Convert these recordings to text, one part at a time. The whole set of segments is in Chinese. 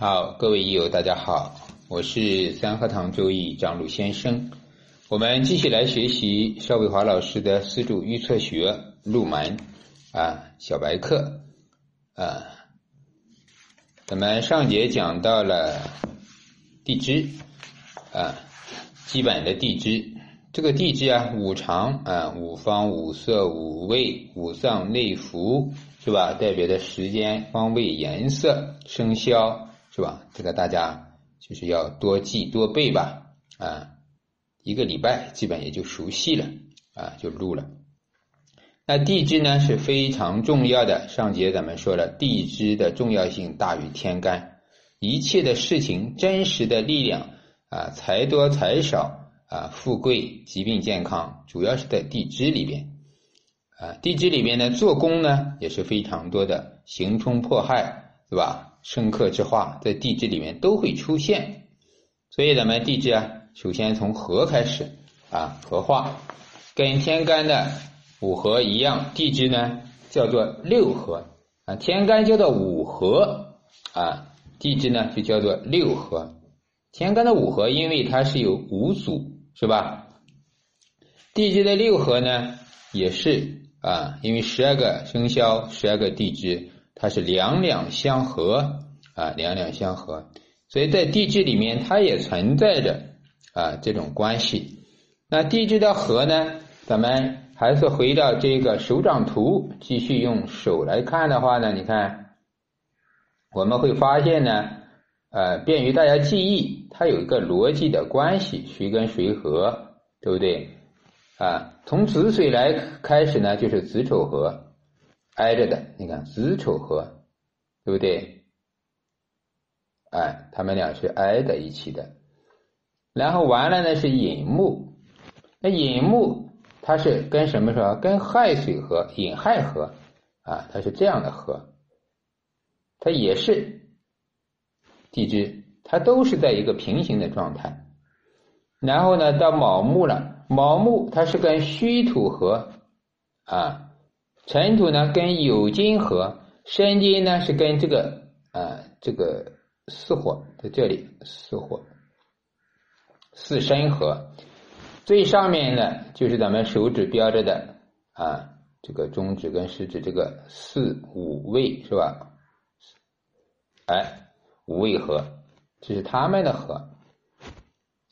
好，各位益友，大家好，我是三合堂周易张鲁先生。我们继续来学习邵伟华老师的四柱预测学入门啊小白课啊。咱们上节讲到了地支啊，基本的地支。这个地支啊，五常啊，五方、五色、五味、五脏、内服，是吧？代表的时间、方位、颜色、生肖，是吧？这个大家就是要多记多背吧，啊，一个礼拜基本也就熟悉了，啊，就录了。那地支呢是非常重要的，上节咱们说了，地支的重要性大于天干，一切的事情真实的力量啊，财多财少。啊，富贵、疾病、健康，主要是在地支里边。啊，地支里边呢，做工呢也是非常多的，刑冲破害，是吧？生克之化，在地支里面都会出现。所以咱们地支啊，首先从合开始啊，合化，跟天干的五合一样，地支呢叫做六合啊，天干叫做五合啊，地支呢就叫做六合。天干的五合，因为它是有五组。是吧？地支的六合呢，也是啊，因为十二个生肖、十二个地支，它是两两相合啊，两两相合，所以在地支里面，它也存在着啊这种关系。那地支的合呢，咱们还是回到这个手掌图，继续用手来看的话呢，你看我们会发现呢。呃，便于大家记忆，它有一个逻辑的关系，谁跟谁合，对不对？啊，从子水来开始呢，就是子丑合，挨着的，你看子丑合，对不对？哎，他们俩是挨在一起的。然后完了呢是寅木，那寅木它是跟什么说？跟亥水合，寅亥合啊，它是这样的合，它也是。地支它都是在一个平行的状态，然后呢，到卯木了，卯木它是跟戌土合啊，尘土呢跟酉金合，申金呢是跟这个啊这个巳火在这里巳火巳申合，最上面呢就是咱们手指标着的啊这个中指跟食指这个四五位是吧？哎。五位合，这是他们的合，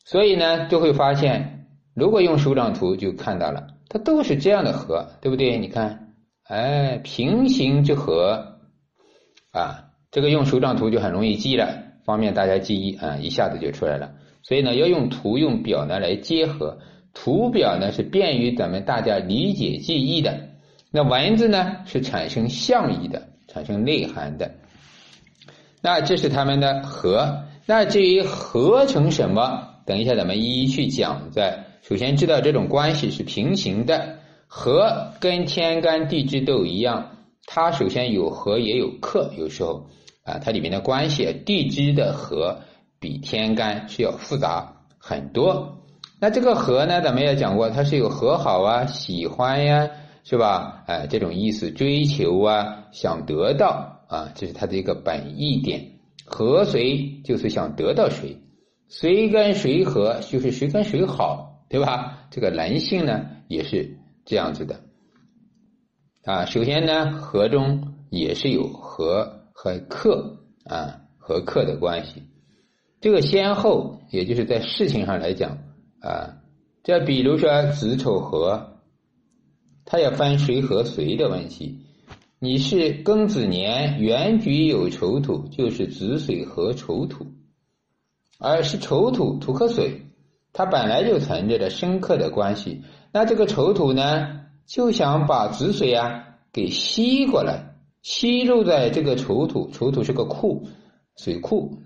所以呢，就会发现，如果用手掌图就看到了，它都是这样的合，对不对？你看，哎，平行之和，啊，这个用手掌图就很容易记了，方便大家记忆啊，一下子就出来了。所以呢，要用图用表呢来结合，图表呢是便于咱们大家理解记忆的，那文字呢是产生象意的，产生内涵的。那这是他们的和，那至于合成什么，等一下咱们一一去讲。在首先知道这种关系是平行的，和跟天干地支都一样，它首先有和也有克，有时候啊，它里面的关系，地支的和比天干是要复杂很多。那这个和呢，咱们也讲过，它是有和好啊、喜欢呀，是吧？哎，这种意思，追求啊，想得到。啊，这是它的一个本意点，和谁就是想得到谁，谁跟谁和就是谁跟谁好，对吧？这个人性呢也是这样子的。啊，首先呢，和中也是有和和克啊和克的关系，这个先后也就是在事情上来讲啊，这比如说子丑合，它也分谁和谁的问题。你是庚子年原局有丑土，就是子水和丑土，而是丑土土克水，它本来就存在着深刻的关系。那这个丑土呢，就想把子水啊给吸过来，吸入在这个丑土。丑土是个库，水库，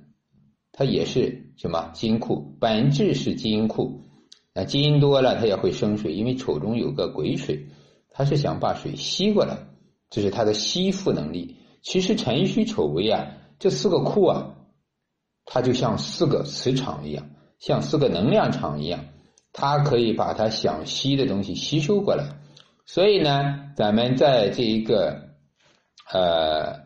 它也是什么金库？本质是金库。那金多了，它也会生水，因为丑中有个癸水，它是想把水吸过来。这是它的吸附能力。其实辰戌丑未啊，这四个库啊，它就像四个磁场一样，像四个能量场一样，它可以把它想吸的东西吸收过来。所以呢，咱们在这一个呃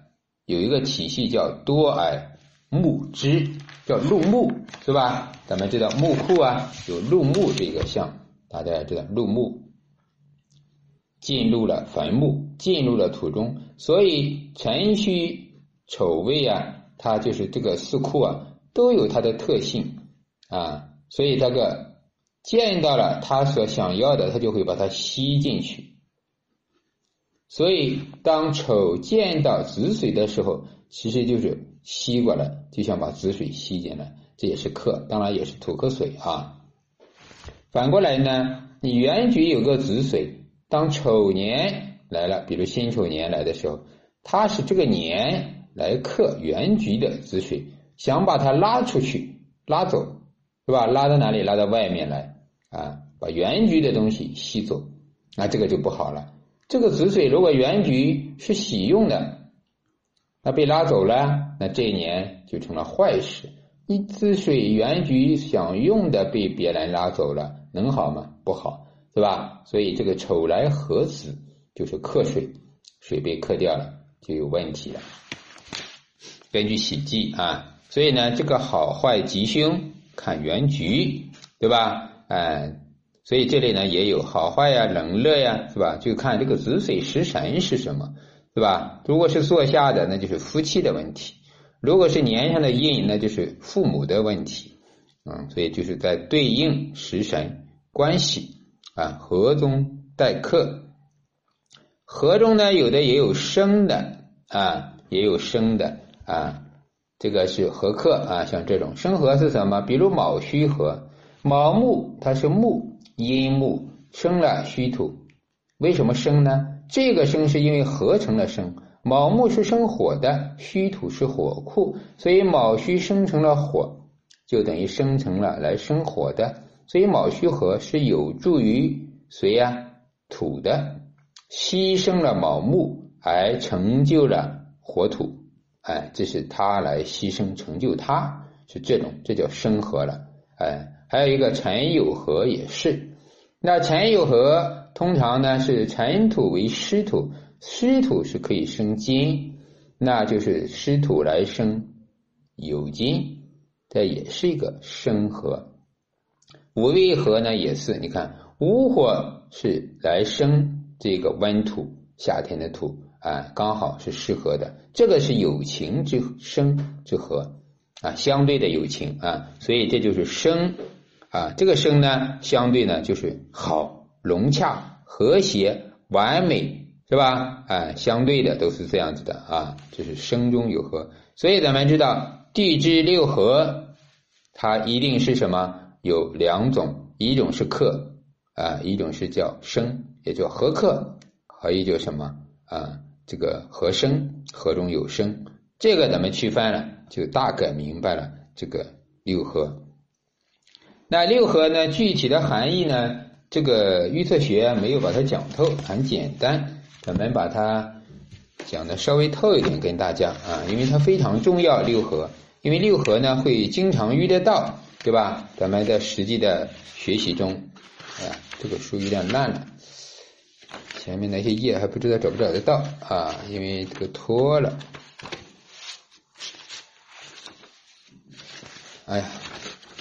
有一个体系叫多癌木枝，叫入木，是吧？咱们知道木库啊，有入木这个象，大家知道入木进入了坟墓，进入了土中，所以辰戌丑未啊，它就是这个四库啊，都有它的特性啊，所以这个见到了他所想要的，他就会把它吸进去。所以当丑见到子水的时候，其实就是吸过来，就想把子水吸进来，这也是克，当然也是土克水啊。反过来呢，你原局有个子水。当丑年来了，比如辛丑年来的时候，它是这个年来克原局的子水，想把它拉出去，拉走，是吧？拉到哪里？拉到外面来啊，把原局的东西吸走，那这个就不好了。这个子水如果原局是喜用的，那被拉走了，那这一年就成了坏事。你子水原局想用的被别人拉走了，能好吗？不好。是吧？所以这个丑来合子就是克水，水被克掉了就有问题了。根据《喜记》啊，所以呢，这个好坏吉凶看原局，对吧？哎，所以这里呢也有好坏呀、冷热呀，是吧？就看这个子水食神是什么，是吧？如果是坐下的，那就是夫妻的问题；如果是年上的印，那就是父母的问题。嗯，所以就是在对应食神关系。啊，合中带克，合中呢有的也有生的啊，也有生的啊，这个是合克啊，像这种生合是什么？比如卯戌合，卯木它是木，阴木生了戌土，为什么生呢？这个生是因为合成了生，卯木是生火的，戌土是火库，所以卯戌生成了火，就等于生成了来生火的。所以卯戌合是有助于谁呀？土的牺牲了卯木而成就了火土，哎，这是他来牺牲成就他，是这种，这叫生合了，哎，还有一个辰酉合也是，那辰酉合通常呢是辰土为湿土，湿土是可以生金，那就是湿土来生酉金，这也是一个生合。五味合呢也是，你看午火是来生这个温土，夏天的土啊，刚好是适合的。这个是有情之生之合啊，相对的有情啊，所以这就是生啊。这个生呢，相对呢就是好、融洽、和谐、完美，是吧？啊，相对的都是这样子的啊，就是生中有和。所以咱们知道地支六合，它一定是什么？有两种，一种是克啊，一种是叫生，也叫合克，还有叫什么啊？这个合生，合中有生，这个咱们区分了，就大概明白了这个六合。那六合呢，具体的含义呢，这个预测学没有把它讲透，很简单，咱们把它讲的稍微透一点跟大家啊，因为它非常重要。六合，因为六合呢会经常遇得到。对吧？咱们在实际的学习中，啊，这个书有点烂了，前面那些页还不知道找不找得到啊，因为这个脱了。哎呀，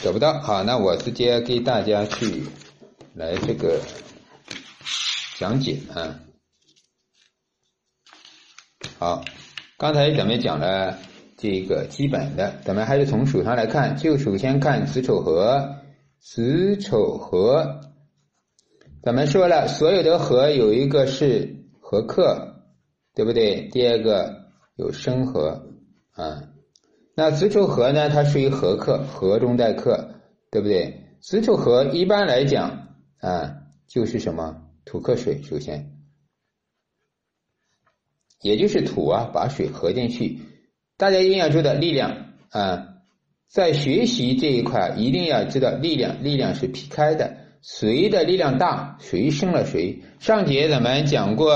找不到，好，那我直接给大家去来这个讲解啊。好，刚才咱们讲了。这个基本的，咱们还是从属上来看，就首先看子丑合，子丑合，咱们说了，所有的合有一个是合克，对不对？第二个有生合啊，那子丑合呢，它属于合克，合中带克，对不对？子丑合一般来讲啊，就是什么土克水，首先，也就是土啊，把水合进去。大家一定要知道力量啊，在学习这一块一定要知道力量，力量是劈开的，谁的力量大，谁胜了谁。上节咱们讲过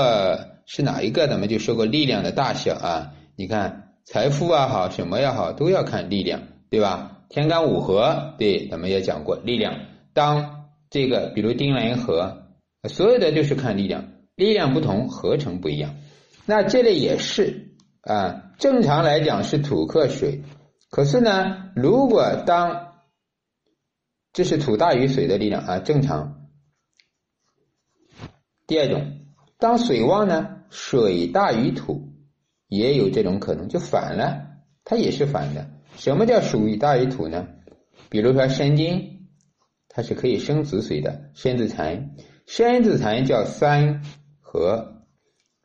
是哪一个，咱们就说过力量的大小啊。你看财富啊好，什么也好，都要看力量，对吧？天干五合，对，咱们也讲过力量。当这个比如丁壬合，所有的就是看力量，力量不同，合成不一样。那这里也是啊。正常来讲是土克水，可是呢，如果当这是土大于水的力量啊，正常。第二种，当水旺呢，水大于土，也有这种可能，就反了，它也是反的。什么叫水大于土呢？比如说申金，它是可以生子水的，申子蚕，生子蚕叫三合，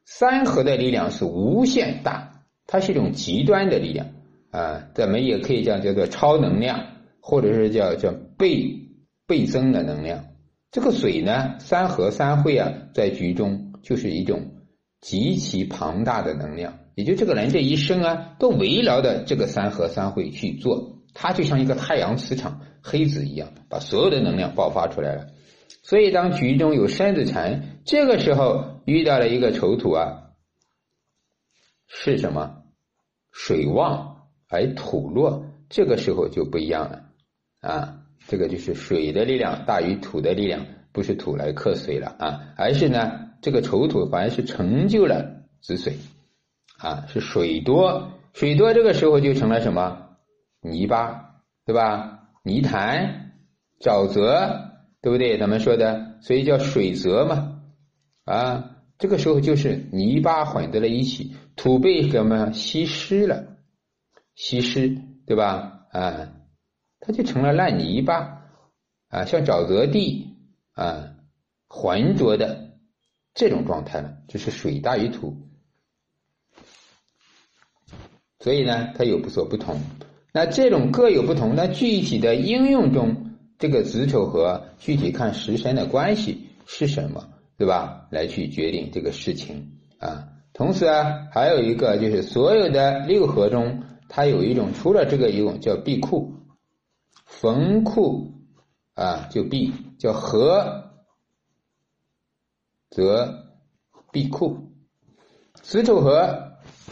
三合的力量是无限大，它是一种极端的力量。啊，咱们也可以讲叫做超能量，或者是叫叫倍倍增的能量。这个水呢，三合三会啊，在局中就是一种极其庞大的能量。也就这个人这一生啊，都围绕着这个三合三会去做，它就像一个太阳磁场黑子一样，把所有的能量爆发出来了。所以，当局中有山子蚕，这个时候遇到了一个丑土啊，是什么？水旺。而土弱，这个时候就不一样了啊！这个就是水的力量大于土的力量，不是土来克水了啊，而是呢，这个丑土反而是成就了子水啊，是水多，水多这个时候就成了什么泥巴，对吧？泥潭、沼泽，对不对？咱们说的，所以叫水泽嘛啊，这个时候就是泥巴混在了一起，土被什么吸湿了。稀释，对吧？啊，它就成了烂泥巴，啊，像沼泽地啊，浑浊的这种状态了，就是水大于土。所以呢，它有不所不同。那这种各有不同，那具体的应用中，这个子丑和具体看时辰的关系是什么，对吧？来去决定这个事情啊。同时啊，还有一个就是所有的六合中。它有一种，除了这个一种叫闭库，逢库啊就闭，叫合则闭库，子丑合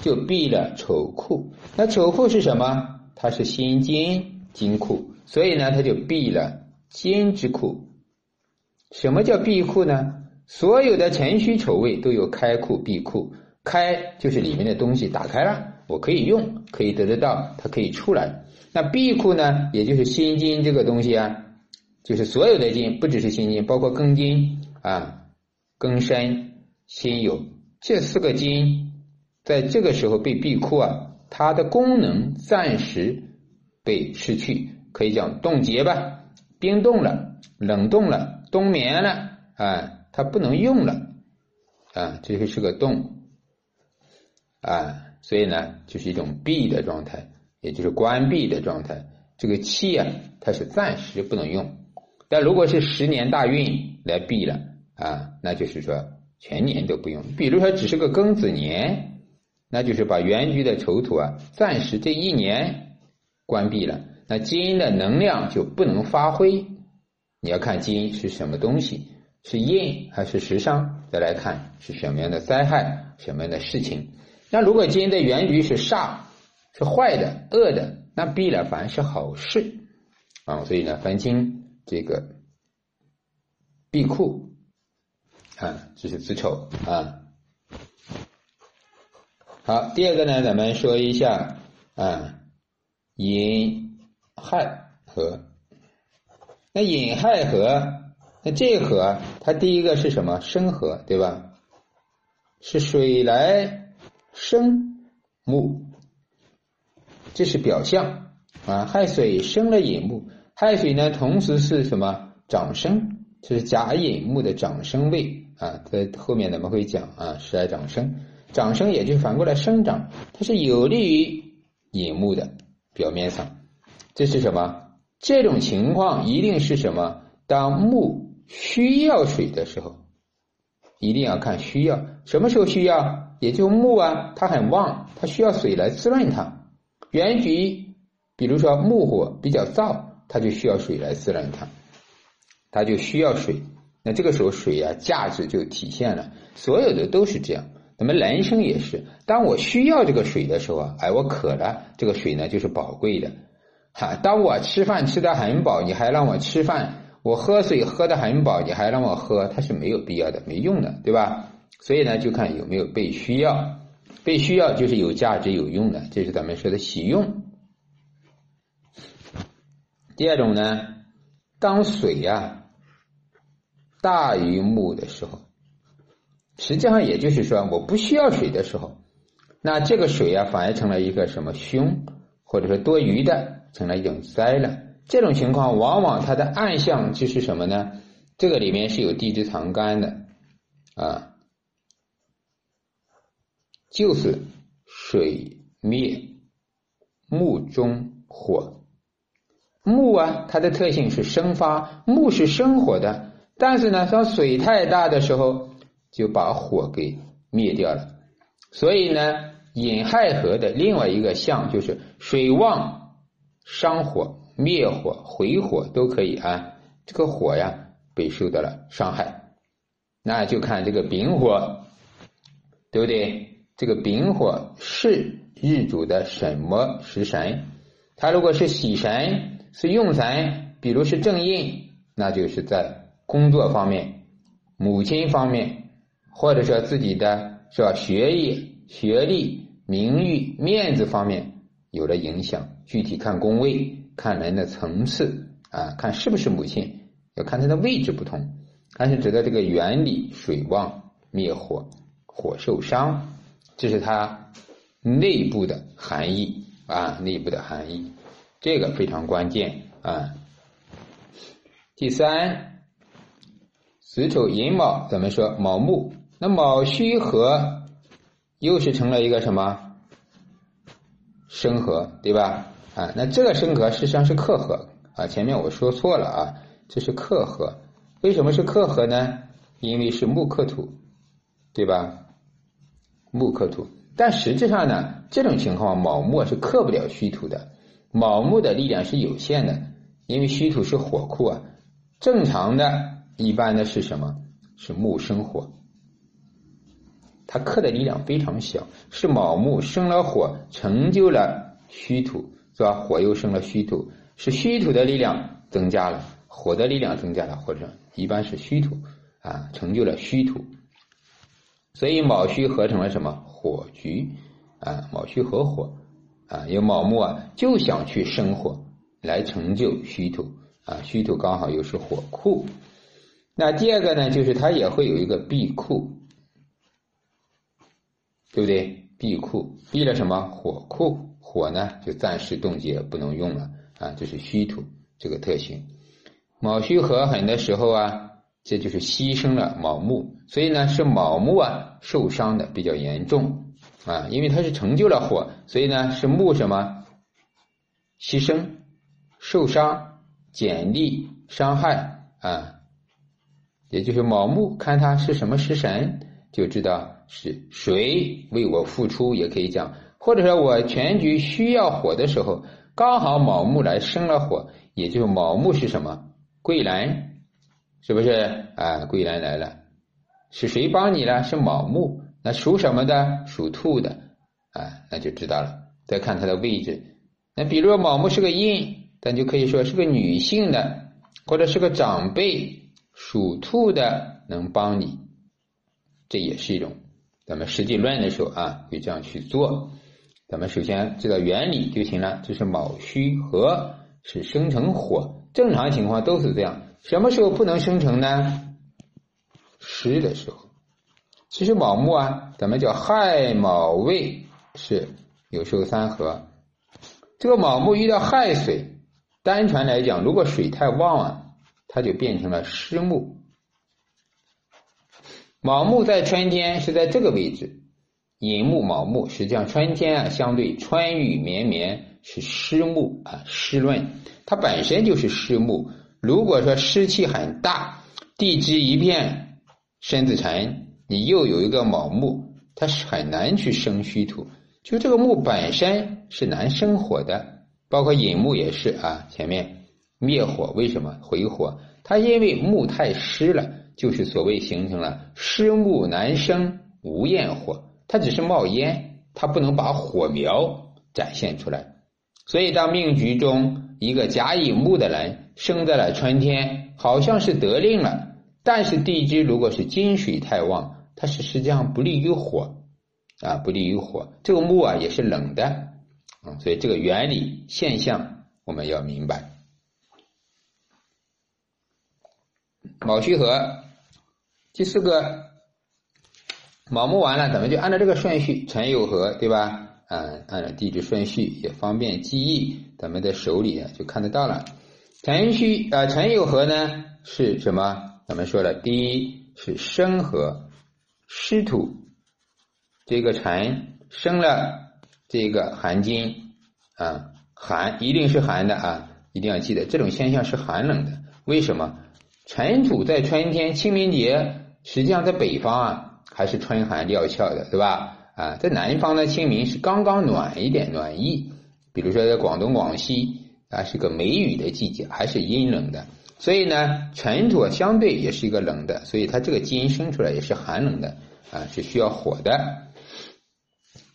就闭了丑库。那丑库是什么？它是辛金金库，所以呢，它就闭了金之库。什么叫闭库呢？所有的辰戌丑未都有开库闭库，开就是里面的东西打开了。我可以用，可以得得到，它可以出来。那闭库呢，也就是心金这个东西啊，就是所有的金，不只是心金，包括庚金啊、庚申、辛酉这四个金，在这个时候被闭库啊，它的功能暂时被失去，可以讲冻结吧，冰冻了、冷冻了、冬眠了啊，它不能用了啊，这个是个冻啊。所以呢，就是一种闭的状态，也就是关闭的状态。这个气啊，它是暂时不能用。但如果是十年大运来闭了啊，那就是说全年都不用。比如说只是个庚子年，那就是把原局的丑土啊，暂时这一年关闭了，那金的能量就不能发挥。你要看金是什么东西，是印还是时伤，再来看是什么样的灾害，什么样的事情。那如果金的原局是煞，是坏的、恶的，那闭了反是好事啊。所以呢，凡金这个闭库啊，这是子丑啊。好，第二个呢，咱们说一下啊，寅亥合。那寅亥合，那这合它第一个是什么？生合，对吧？是水来。生木，这是表象啊。亥水生了寅木，亥水呢，同时是什么长生？这是甲寅木的长生位啊。在后面咱们会讲啊，十二长生，长生也就反过来生长，它是有利于寅木的表面上。这是什么？这种情况一定是什么？当木需要水的时候，一定要看需要什么时候需要。也就木啊，它很旺，它需要水来滋润它。原局，比如说木火比较燥，它就需要水来滋润它，它就需要水。那这个时候水啊，价值就体现了。所有的都是这样。那么人生也是，当我需要这个水的时候啊，哎，我渴了，这个水呢就是宝贵的。哈，当我吃饭吃的很饱，你还让我吃饭；我喝水喝的很饱，你还让我喝，它是没有必要的，没用的，对吧？所以呢，就看有没有被需要，被需要就是有价值有用的，这是咱们说的喜用第二种呢，当水呀大于木的时候，实际上也就是说我不需要水的时候，那这个水啊反而成了一个什么凶，或者说多余的，成了一种灾了。这种情况往往它的暗象就是什么呢？这个里面是有地支藏干的啊，就是水灭木中火。木啊，它的特性是生发，木是生火的，但是呢，当水太大的时候，就把火给灭掉了。所以呢，引亥合的另外一个象就是水旺伤火、灭火、回火都可以啊。这个火呀。被受到了伤害，那就看这个丙火，对不对？这个丙火是日主的什么食神？它如果是喜神，是用神，比如是正印，那就是在工作方面、母亲方面，或者说自己的是吧学业、学历、名誉、面子方面有了影响。具体看宫位，看人的层次啊，看是不是母亲。要看它的位置不同，但是指的这个原理，水旺灭火，火受伤，这是它内部的含义啊，内部的含义，这个非常关键啊。第三，子丑寅卯怎么说？卯木，那卯戌合又是成了一个什么生合，对吧？啊，那这个生合实际上是克合啊，前面我说错了啊。这是克合，为什么是克合呢？因为是木克土，对吧？木克土，但实际上呢，这种情况卯木是克不了虚土的，卯木的力量是有限的，因为虚土是火库啊。正常的一般的是什么？是木生火，它克的力量非常小，是卯木生了火，成就了虚土，是吧？火又生了虚土，是虚土的力量增加了。火的力量增加了，或者一般是虚土啊，成就了虚土，所以卯戌合成了什么火局啊？卯戌合火啊，有卯木啊，就想去生火来成就虚土啊，虚土刚好又是火库。那第二个呢，就是它也会有一个闭库，对不对？闭库闭了什么火库？火呢就暂时冻结不能用了啊，这是虚土这个特性。卯戌合很的时候啊，这就是牺牲了卯木，所以呢是卯木啊受伤的比较严重啊，因为它是成就了火，所以呢是木什么牺牲、受伤、减力、伤害啊，也就是卯木看它是什么食神，就知道是谁为我付出，也可以讲，或者说我全局需要火的时候，刚好卯木来生了火，也就是卯木是什么？桂兰，是不是啊？桂兰来了，是谁帮你了？是卯木，那属什么的？属兔的啊，那就知道了。再看它的位置，那比如卯木是个阴，咱就可以说是个女性的，或者是个长辈，属兔的能帮你，这也是一种。咱们实际论的时候啊，会这样去做。咱们首先知道原理就行了，这是卯戌合，是生成火。正常情况都是这样，什么时候不能生成呢？湿的时候。其实卯木啊，咱们叫亥卯未是有时候三合。这个卯木遇到亥水，单纯来讲，如果水太旺啊，它就变成了湿木。卯木在春天是在这个位置，寅木卯木，实际上春天啊，相对春雨绵绵是湿木啊，湿润。它本身就是湿木，如果说湿气很大，地支一片身子沉，你又有一个卯木，它是很难去生虚土。就这个木本身是难生火的，包括寅木也是啊。前面灭火为什么回火？它因为木太湿了，就是所谓形成了湿木难生无焰火，它只是冒烟，它不能把火苗展现出来。所以当命局中。一个甲乙木的人生在了春天，好像是得令了，但是地支如果是金水太旺，它是实际上不利于火啊，不利于火。这个木啊也是冷的啊，所以这个原理现象我们要明白。卯戌合，第四个卯木完了，咱们就按照这个顺序，辰酉合，对吧？嗯，按照地址顺序也方便记忆，咱们的手里啊就看得到了。辰戌啊，辰酉合呢是什么？咱们说了，第一是生合，湿土，这个辰生了这个寒金啊，寒一定是寒的啊，一定要记得，这种现象是寒冷的。为什么？尘土在春天清明节，实际上在北方啊还是春寒料峭的，对吧？啊，在南方呢，清明是刚刚暖一点，暖意。比如说在广东、广西啊，是个梅雨的季节，还是阴冷的。所以呢，尘土相对也是一个冷的，所以它这个基因生出来也是寒冷的啊，是需要火的。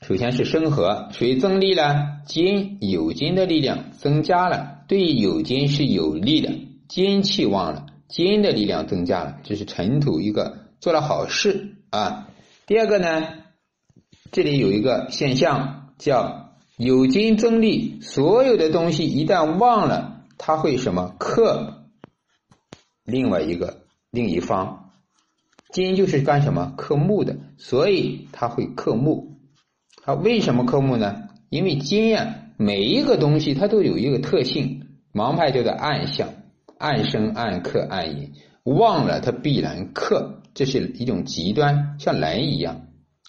首先是生合，谁增力了？金有金的力量增加了，对有金是有利的，金气旺了，金的力量增加了，这是尘土一个做了好事啊。第二个呢，这里有一个现象叫有金增力，所有的东西一旦旺了，它会什么克？另外一个另一方，金就是干什么克木的，所以它会克木。它为什么克木呢？因为金呀，每一个东西它都有一个特性，盲派叫做暗象，暗生、暗克、暗隐。旺了它必然克，这是一种极端，像人一样，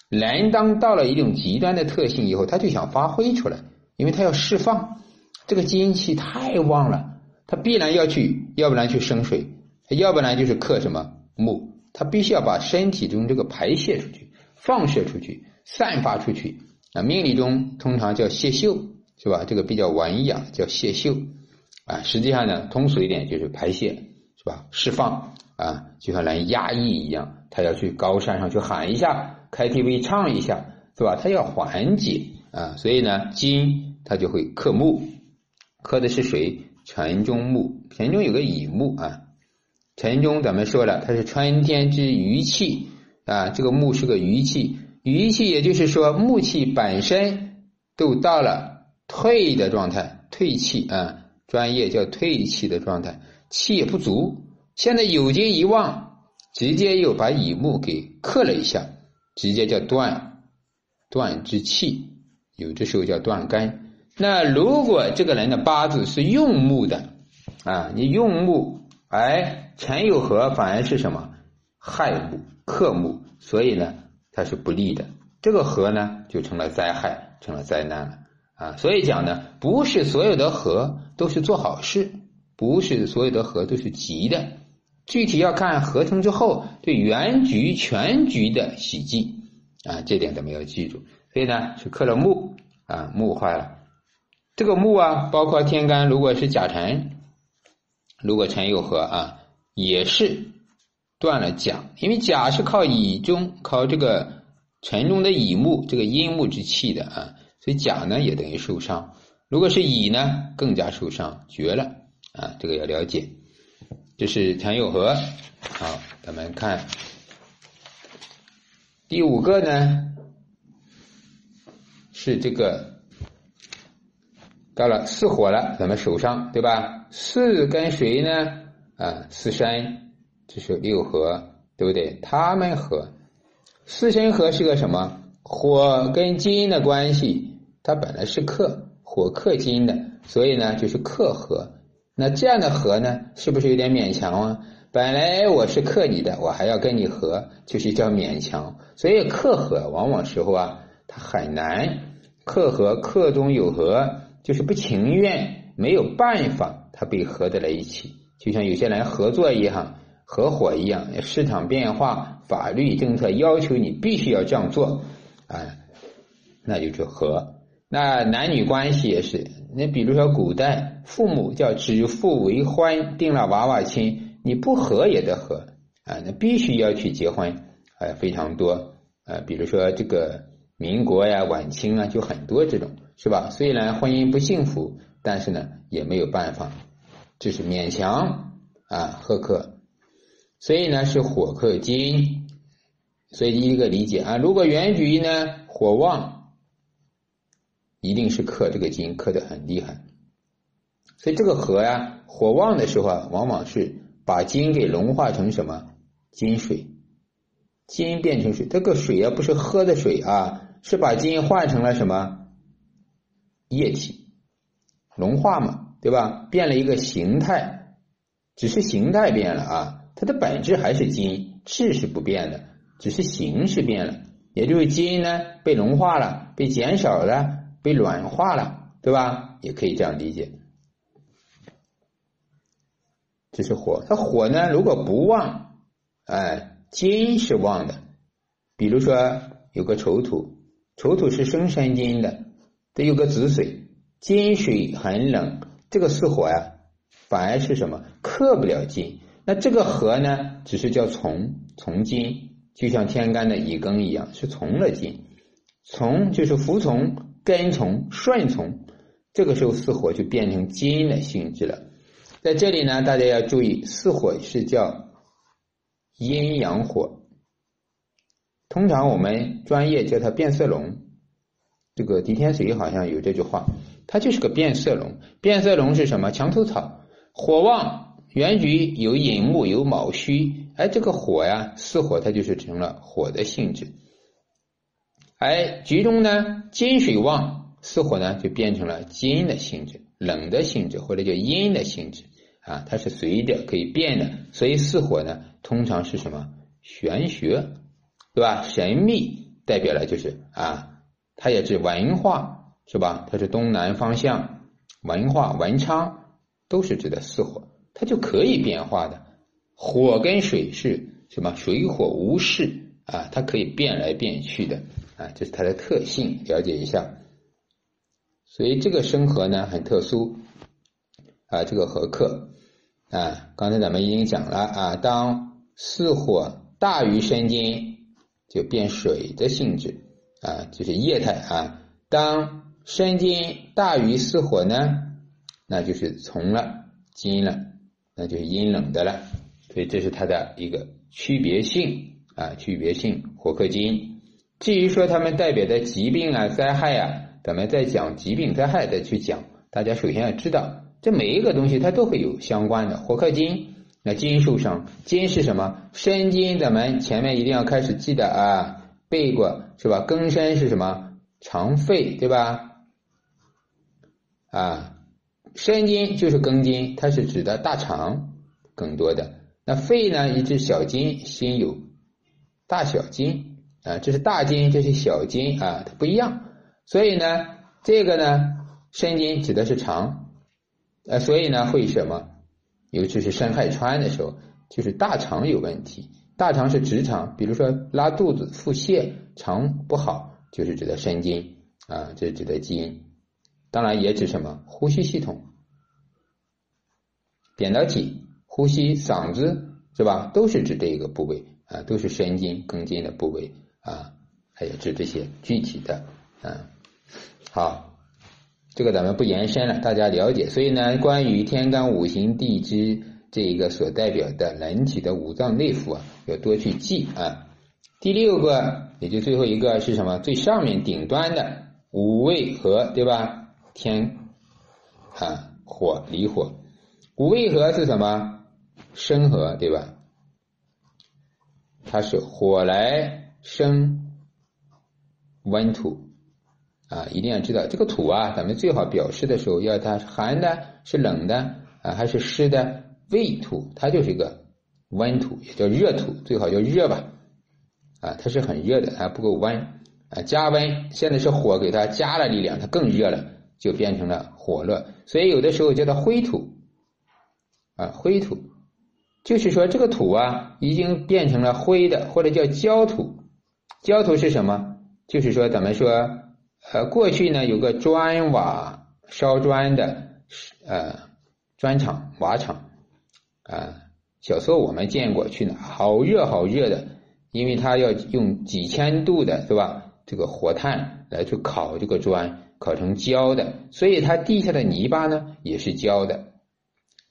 人当到了一种极端的特性以后，他就想发挥出来，因为他要释放这个金气太旺了，他必然要去，要不然去生水。要不然就是克什么木，他必须要把身体中这个排泄出去、放射出去、散发出去。啊，命理中通常叫泄秀，是吧？这个比较文雅，叫泄秀。啊，实际上呢，通俗一点就是排泄，是吧？释放啊，就像人压抑一样，他要去高山上去喊一下，KTV 唱一下，是吧？他要缓解啊，所以呢，金它就会克木，克的是谁？辰中木，辰中有个乙木啊。辰中咱们说了，它是春天之余气啊，这个木是个余气，余气也就是说木气本身都到了退的状态，退气啊，专业叫退气的状态，气也不足。现在有金一旺，直接又把乙木给克了一下，直接叫断断之气，有的时候叫断根。那如果这个人的八字是用木的啊，你用木。哎，辰酉合反而是什么害木克木，所以呢，它是不利的。这个合呢，就成了灾害，成了灾难了啊！所以讲呢，不是所有的合都是做好事，不是所有的合都是吉的，具体要看合成之后对原局全局的喜忌啊，这点咱们要记住。所以呢，是克了木啊，木坏了。这个木啊，包括天干，如果是甲辰。如果辰有合啊，也是断了甲，因为甲是靠乙中，靠这个辰中的乙木这个阴木之气的啊，所以甲呢也等于受伤。如果是乙呢，更加受伤，绝了啊！这个要了解。这是辰酉合。好，咱们看第五个呢，是这个。到了巳火了，咱们手上对吧？巳跟谁呢？啊，巳申，这是六合，对不对？他们合，巳申合是个什么？火跟金的关系，它本来是克，火克金的，所以呢就是克合。那这样的合呢，是不是有点勉强啊？本来我是克你的，我还要跟你合，就是叫勉强。所以克合往往时候啊，它很难。克合克中有合。就是不情愿，没有办法，他被合在了一起，就像有些人合作一样，合伙一样。市场变化、法律政策要求你必须要这样做，啊，那就是合。那男女关系也是，那比如说古代父母叫指腹为欢，定了娃娃亲，你不合也得合啊，那必须要去结婚，啊，非常多啊，比如说这个民国呀、晚清啊，就很多这种。是吧？虽然婚姻不幸福，但是呢也没有办法，就是勉强啊合克。所以呢是火克金，所以第一个理解啊，如果原局呢火旺，一定是克这个金克的很厉害。所以这个河呀，火旺的时候啊，往往是把金给融化成什么金水，金变成水，这个水啊不是喝的水啊，是把金换成了什么液体，融化嘛，对吧？变了一个形态，只是形态变了啊，它的本质还是金，质是不变的，只是形式变了，也就是金呢被融化了，被减少了，被软化了，对吧？也可以这样理解。这是火，它火呢？如果不旺，哎，金是旺的。比如说有个丑土，丑土是生生金的，它有个子水，金水很冷，这个巳火呀，反而是什么？克不了金。那这个合呢，只是叫从从金，就像天干的乙庚一样，是从了金。从就是服从、跟从、顺从，这个时候巳火就变成金的性质了。在这里呢，大家要注意，四火是叫阴阳火。通常我们专业叫它变色龙。这个狄天水好像有这句话，它就是个变色龙。变色龙是什么？墙头草。火旺，原局有寅木，有卯戌。哎，这个火呀，四火它就是成了火的性质。哎，局中呢，金水旺，四火呢就变成了金的性质。冷的性质或者叫阴的性质啊，它是随着可以变的，所以四火呢通常是什么玄学，对吧？神秘代表了就是啊，它也是文化是吧？它是东南方向文化文昌都是指的四火，它就可以变化的。火跟水是什么？水火无事啊，它可以变来变去的啊，这是它的特性，了解一下。所以这个生合呢很特殊啊，这个合克啊，刚才咱们已经讲了啊，当四火大于生金，就变水的性质啊，就是液态啊；当生金大于四火呢，那就是从了金了，那就是阴冷的了。所以这是它的一个区别性啊，区别性火克金。至于说它们代表的疾病啊、灾害啊。咱们在讲疾病灾害再去讲，大家首先要知道，这每一个东西它都会有相关的。火克金，那金受伤，金是什么？生金，咱们前面一定要开始记得啊，背过是吧？庚申是什么？肠肺对吧？啊，生金就是庚金，它是指的大肠更多的。那肺呢？一只小金，心有大小金啊，这是大筋，这是小筋啊，它不一样。所以呢，这个呢，申金指的是肠，呃，所以呢会什么？尤其是申亥穿的时候，就是大肠有问题。大肠是直肠，比如说拉肚子、腹泻、肠不好，就是指的申金啊，这是指的基因。当然也指什么？呼吸系统、扁桃体、呼吸、嗓子是吧？都是指这个部位啊，都是申金、庚金的部位啊，还有这这些具体的啊。好，这个咱们不延伸了，大家了解。所以呢，关于天干五行地支这一个所代表的人体的五脏内腑啊，要多去记啊。第六个，也就最后一个是什么？最上面顶端的五味和，对吧？天啊，火离火，五味和是什么？生和，对吧？它是火来生温土。啊，一定要知道这个土啊，咱们最好表示的时候要它寒的，是冷的啊，还是湿的？胃土，它就是一个温土，也叫热土，最好叫热吧。啊，它是很热的，它不够温啊，加温。现在是火给它加了力量，它更热了，就变成了火热。所以有的时候叫它灰土啊，灰土，就是说这个土啊已经变成了灰的，或者叫焦土。焦土是什么？就是说咱们说。呃，过去呢有个砖瓦烧砖的呃砖厂瓦厂啊，小时候我们见过去呢，好热好热的，因为它要用几千度的是吧？这个火炭来去烤这个砖，烤成焦的，所以它地下的泥巴呢也是焦的。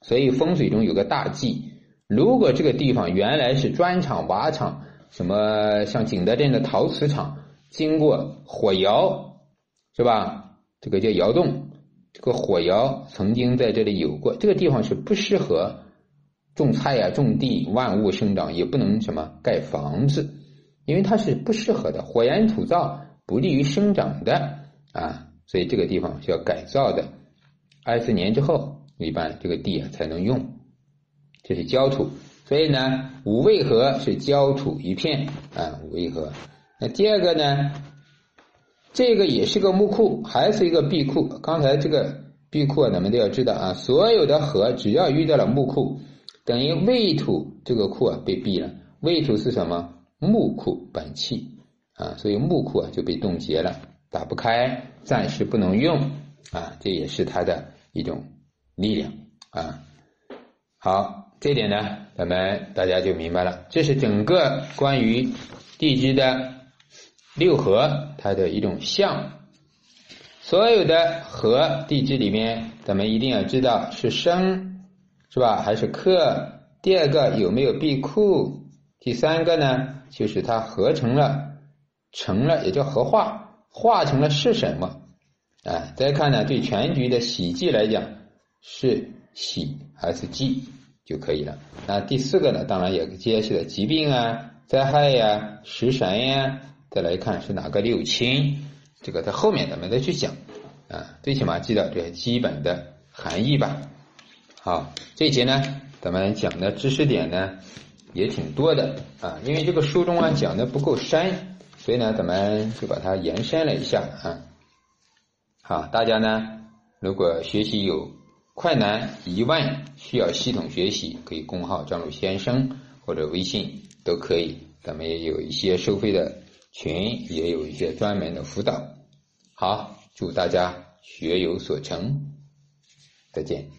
所以风水中有个大忌，如果这个地方原来是砖厂瓦厂，什么像景德镇的陶瓷厂，经过火窑。是吧？这个叫窑洞，这个火窑曾经在这里有过。这个地方是不适合种菜呀、种地，万物生长，也不能什么盖房子，因为它是不适合的，火炎土灶，不利于生长的啊。所以这个地方需要改造的。二十年之后，一般这个地啊才能用。这是焦土，所以呢，五味合是焦土一片啊，五味合。那第二个呢，这个也是个木库，还是一个壁库。刚才这个壁库啊，咱们都要知道啊，所有的合只要遇到了木库。等于未土这个库啊被闭了，未土是什么？木库本气啊，所以木库啊就被冻结了，打不开，暂时不能用啊，这也是它的一种力量啊。好，这点呢，咱们大家就明白了。这是整个关于地支的六合它的一种象，所有的合地支里面，咱们一定要知道是生。是吧？还是克？第二个有没有闭库？第三个呢？就是它合成了，成了也叫合化，化成了是什么？啊，再看呢，对全局的喜忌来讲是喜还是忌就可以了。那第四个呢？当然也揭示了疾病啊、灾害呀、食神呀。再来看是哪个六亲？这个在后面咱们再去讲啊。最起码记得这些基本的含义吧。好，这节呢，咱们讲的知识点呢也挺多的啊，因为这个书中啊讲的不够深，所以呢，咱们就把它延伸了一下啊。好，大家呢如果学习有快男一万，需要系统学习，可以公号张鲁先生或者微信都可以，咱们也有一些收费的群，也有一些专门的辅导。好，祝大家学有所成，再见。